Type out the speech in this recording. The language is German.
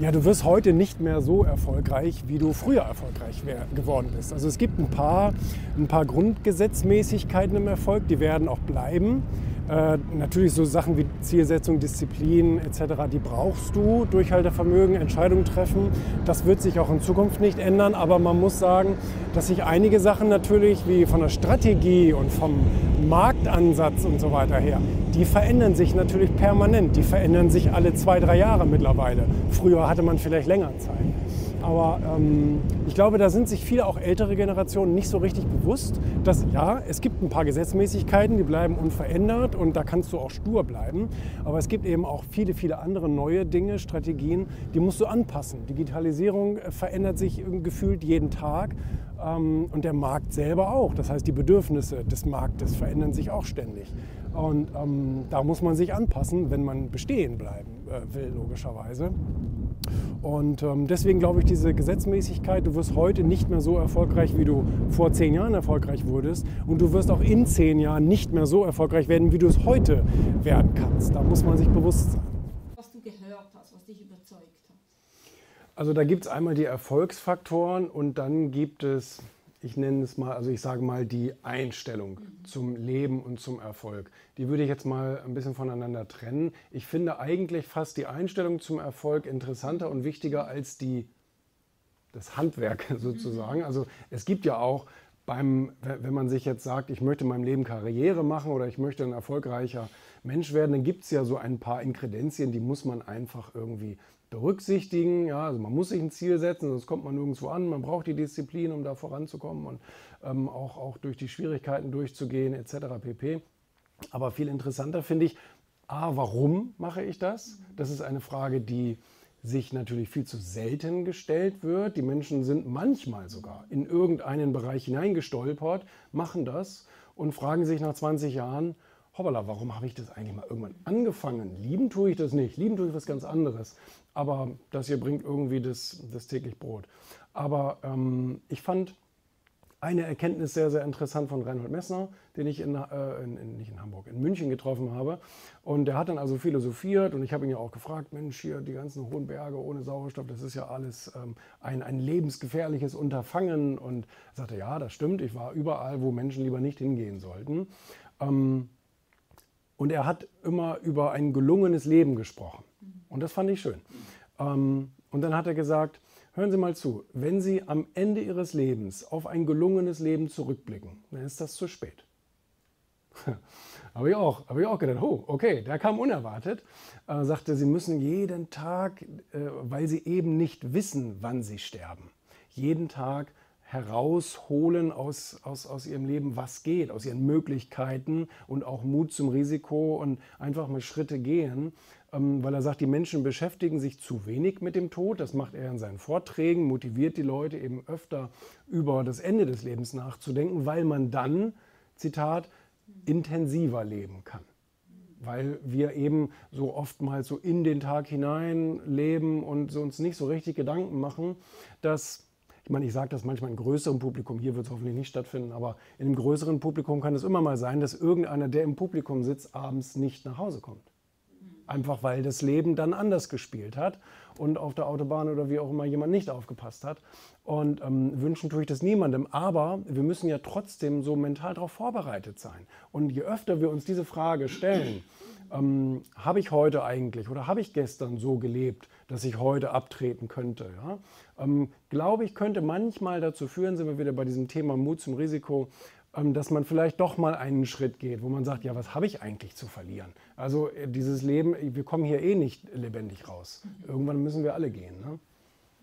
Ja, du wirst heute nicht mehr so erfolgreich, wie du früher erfolgreich geworden bist. Also es gibt ein paar, ein paar Grundgesetzmäßigkeiten im Erfolg, die werden auch bleiben. Äh, natürlich so Sachen wie Zielsetzung, Disziplin etc., die brauchst du, Durchhaltevermögen, Entscheidungen treffen. Das wird sich auch in Zukunft nicht ändern, aber man muss sagen, dass sich einige Sachen natürlich wie von der Strategie und vom Marktansatz und so weiter her, die verändern sich natürlich permanent. Die verändern sich alle zwei, drei Jahre mittlerweile. Früher hatte man vielleicht länger Zeit. Aber ähm, ich glaube, da sind sich viele auch ältere Generationen nicht so richtig bewusst, dass ja, es gibt ein paar Gesetzmäßigkeiten, die bleiben unverändert und da kannst du auch stur bleiben. Aber es gibt eben auch viele, viele andere neue Dinge, Strategien, die musst du anpassen. Digitalisierung äh, verändert sich gefühlt jeden Tag ähm, und der Markt selber auch. Das heißt, die Bedürfnisse des Marktes verändern sich auch ständig. Und ähm, da muss man sich anpassen, wenn man bestehen bleiben äh, will, logischerweise. Und ähm, deswegen glaube ich, diese Gesetzmäßigkeit, du wirst heute nicht mehr so erfolgreich, wie du vor zehn Jahren erfolgreich wurdest. Und du wirst auch in zehn Jahren nicht mehr so erfolgreich werden, wie du es heute werden kannst. Da muss man sich bewusst sein. Was du gehört hast, was dich überzeugt hat. Also da gibt es einmal die Erfolgsfaktoren und dann gibt es ich nenne es mal, also ich sage mal die Einstellung mhm. zum Leben und zum Erfolg. Die würde ich jetzt mal ein bisschen voneinander trennen. Ich finde eigentlich fast die Einstellung zum Erfolg interessanter und wichtiger als die, das Handwerk sozusagen. Mhm. Also es gibt ja auch beim, wenn man sich jetzt sagt, ich möchte in meinem Leben Karriere machen oder ich möchte ein erfolgreicher Mensch werden, dann gibt es ja so ein paar Inkredenzien, die muss man einfach irgendwie berücksichtigen. Ja, also man muss sich ein Ziel setzen, sonst kommt man nirgendwo an. Man braucht die Disziplin, um da voranzukommen und ähm, auch, auch durch die Schwierigkeiten durchzugehen etc. pp. Aber viel interessanter finde ich, a, warum mache ich das? Das ist eine Frage, die sich natürlich viel zu selten gestellt wird. Die Menschen sind manchmal sogar in irgendeinen Bereich hineingestolpert, machen das und fragen sich nach 20 Jahren, hoppala, warum habe ich das eigentlich mal irgendwann angefangen? Lieben tue ich das nicht, lieben tue ich was ganz anderes. Aber das hier bringt irgendwie das, das täglich Brot. Aber ähm, ich fand eine Erkenntnis sehr, sehr interessant von Reinhold Messner, den ich in, äh, in, in, nicht in Hamburg, in München getroffen habe. Und der hat dann also philosophiert und ich habe ihn ja auch gefragt, Mensch, hier die ganzen hohen Berge ohne Sauerstoff, das ist ja alles ähm, ein, ein lebensgefährliches Unterfangen. Und er sagte, ja, das stimmt, ich war überall, wo Menschen lieber nicht hingehen sollten. Ähm, und er hat immer über ein gelungenes Leben gesprochen. Und das fand ich schön. Ähm, und dann hat er gesagt, hören Sie mal zu, wenn Sie am Ende Ihres Lebens auf ein gelungenes Leben zurückblicken, dann ist das zu spät. habe ich, auch, hab ich auch gedacht, oh, okay, der kam unerwartet. Er sagte, Sie müssen jeden Tag, äh, weil Sie eben nicht wissen, wann Sie sterben, jeden Tag herausholen aus, aus, aus ihrem Leben, was geht, aus ihren Möglichkeiten und auch Mut zum Risiko und einfach mal Schritte gehen, ähm, weil er sagt, die Menschen beschäftigen sich zu wenig mit dem Tod. Das macht er in seinen Vorträgen, motiviert die Leute eben öfter über das Ende des Lebens nachzudenken, weil man dann, Zitat, intensiver leben kann weil wir eben so oftmals so in den Tag hinein leben und uns nicht so richtig Gedanken machen, dass ich meine, ich sage das manchmal in größerem Publikum, hier wird es hoffentlich nicht stattfinden, aber in einem größeren Publikum kann es immer mal sein, dass irgendeiner, der im Publikum sitzt, abends nicht nach Hause kommt. Einfach weil das Leben dann anders gespielt hat und auf der Autobahn oder wie auch immer jemand nicht aufgepasst hat. Und ähm, wünschen tue ich das niemandem. Aber wir müssen ja trotzdem so mental darauf vorbereitet sein. Und je öfter wir uns diese Frage stellen, ähm, habe ich heute eigentlich oder habe ich gestern so gelebt, dass ich heute abtreten könnte? Ja? Ähm, glaube ich, könnte manchmal dazu führen, sind wir wieder bei diesem Thema Mut zum Risiko, dass man vielleicht doch mal einen Schritt geht, wo man sagt, ja, was habe ich eigentlich zu verlieren? Also äh, dieses Leben, wir kommen hier eh nicht lebendig raus. Irgendwann müssen wir alle gehen. Ne?